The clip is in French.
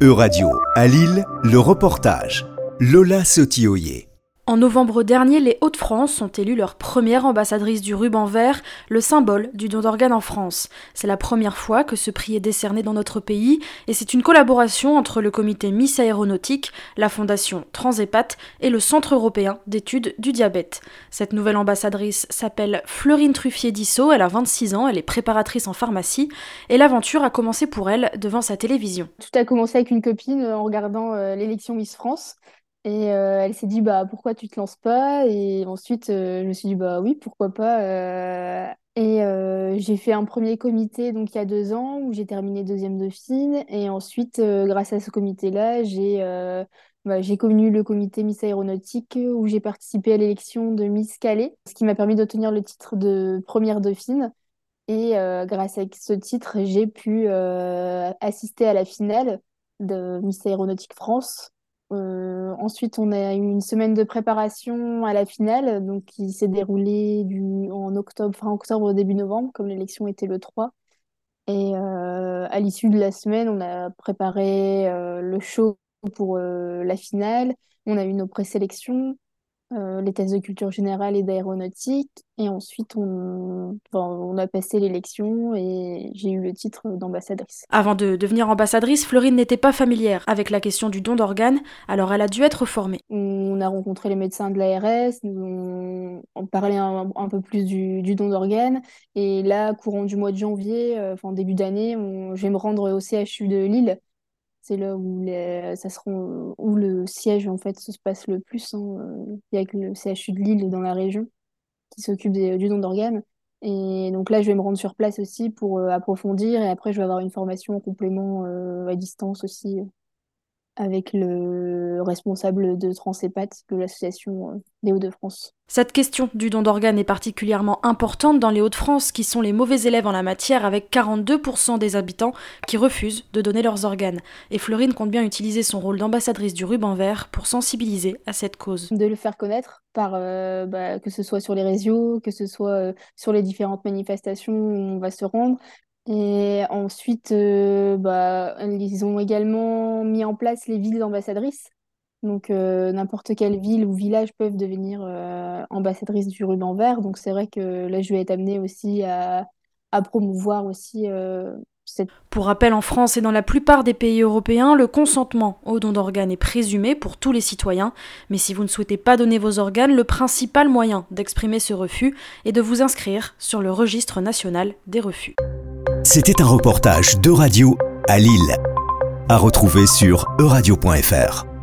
E-Radio, à Lille, le reportage. Lola Sotioyer. En novembre dernier, les Hauts-de-France ont élu leur première ambassadrice du ruban vert, le symbole du don d'organes en France. C'est la première fois que ce prix est décerné dans notre pays et c'est une collaboration entre le comité Miss Aéronautique, la fondation Transépat et le Centre européen d'études du diabète. Cette nouvelle ambassadrice s'appelle Fleurine Truffier-Dissot, elle a 26 ans, elle est préparatrice en pharmacie et l'aventure a commencé pour elle devant sa télévision. Tout a commencé avec une copine en regardant euh, l'élection Miss France. Euh, elle s'est dit, bah, pourquoi tu te lances pas? Et ensuite, euh, je me suis dit, bah oui, pourquoi pas? euh. et j'ai fait un premier comité donc il y a deux ans où j'ai terminé deuxième dauphine. Et ensuite, grâce à ce comité-là, j'ai bah, j'ai connu le comité Miss Aéronautique où j'ai participé à l'élection de Miss Calais, ce qui m'a permis d'obtenir le titre de première dauphine. Et grâce à ce titre, j'ai pu assister à la finale de Miss Aéronautique France euh, ensuite, on a eu une semaine de préparation à la finale, donc qui s'est déroulée du, en octobre, fin octobre, début novembre, comme l'élection était le 3. Et euh, à l'issue de la semaine, on a préparé euh, le show pour la finale. On a eu nos présélections. Euh, les tests de culture générale et d'aéronautique. Et ensuite, on, enfin, on a passé l'élection et j'ai eu le titre d'ambassadrice. Avant de devenir ambassadrice, Florine n'était pas familière avec la question du don d'organes, alors elle a dû être formée. On a rencontré les médecins de l'ARS, on, on parlait un, un, peu plus du, du don d'organes. Et là, courant du mois de janvier, euh, enfin début d'année, je vais me rendre au CHU de Lille c'est là où, les, ça sera, où le siège en fait se passe le plus. Il y a le CHU de Lille dans la région qui s'occupe du don d'organes. Et donc là, je vais me rendre sur place aussi pour euh, approfondir. Et après, je vais avoir une formation en complément euh, à distance aussi avec le responsable de Transépat de l'association euh, des Hauts-de-France. Cette question du don d'organes est particulièrement importante dans les Hauts-de-France, qui sont les mauvais élèves en la matière, avec 42% des habitants qui refusent de donner leurs organes. Et Florine compte bien utiliser son rôle d'ambassadrice du ruban vert pour sensibiliser à cette cause. De le faire connaître, par, euh, bah, que ce soit sur les réseaux, que ce soit euh, sur les différentes manifestations où on va se rendre, et ensuite, euh, bah, ils ont également mis en place les villes ambassadrices. Donc, euh, n'importe quelle ville ou village peuvent devenir euh, ambassadrices du ruban vert. Donc, c'est vrai que là, je vais être amenée aussi à, à promouvoir aussi euh, cette... Pour rappel, en France et dans la plupart des pays européens, le consentement au don d'organes est présumé pour tous les citoyens. Mais si vous ne souhaitez pas donner vos organes, le principal moyen d'exprimer ce refus est de vous inscrire sur le registre national des refus. C'était un reportage de radio à Lille, à retrouver sur euradio.fr.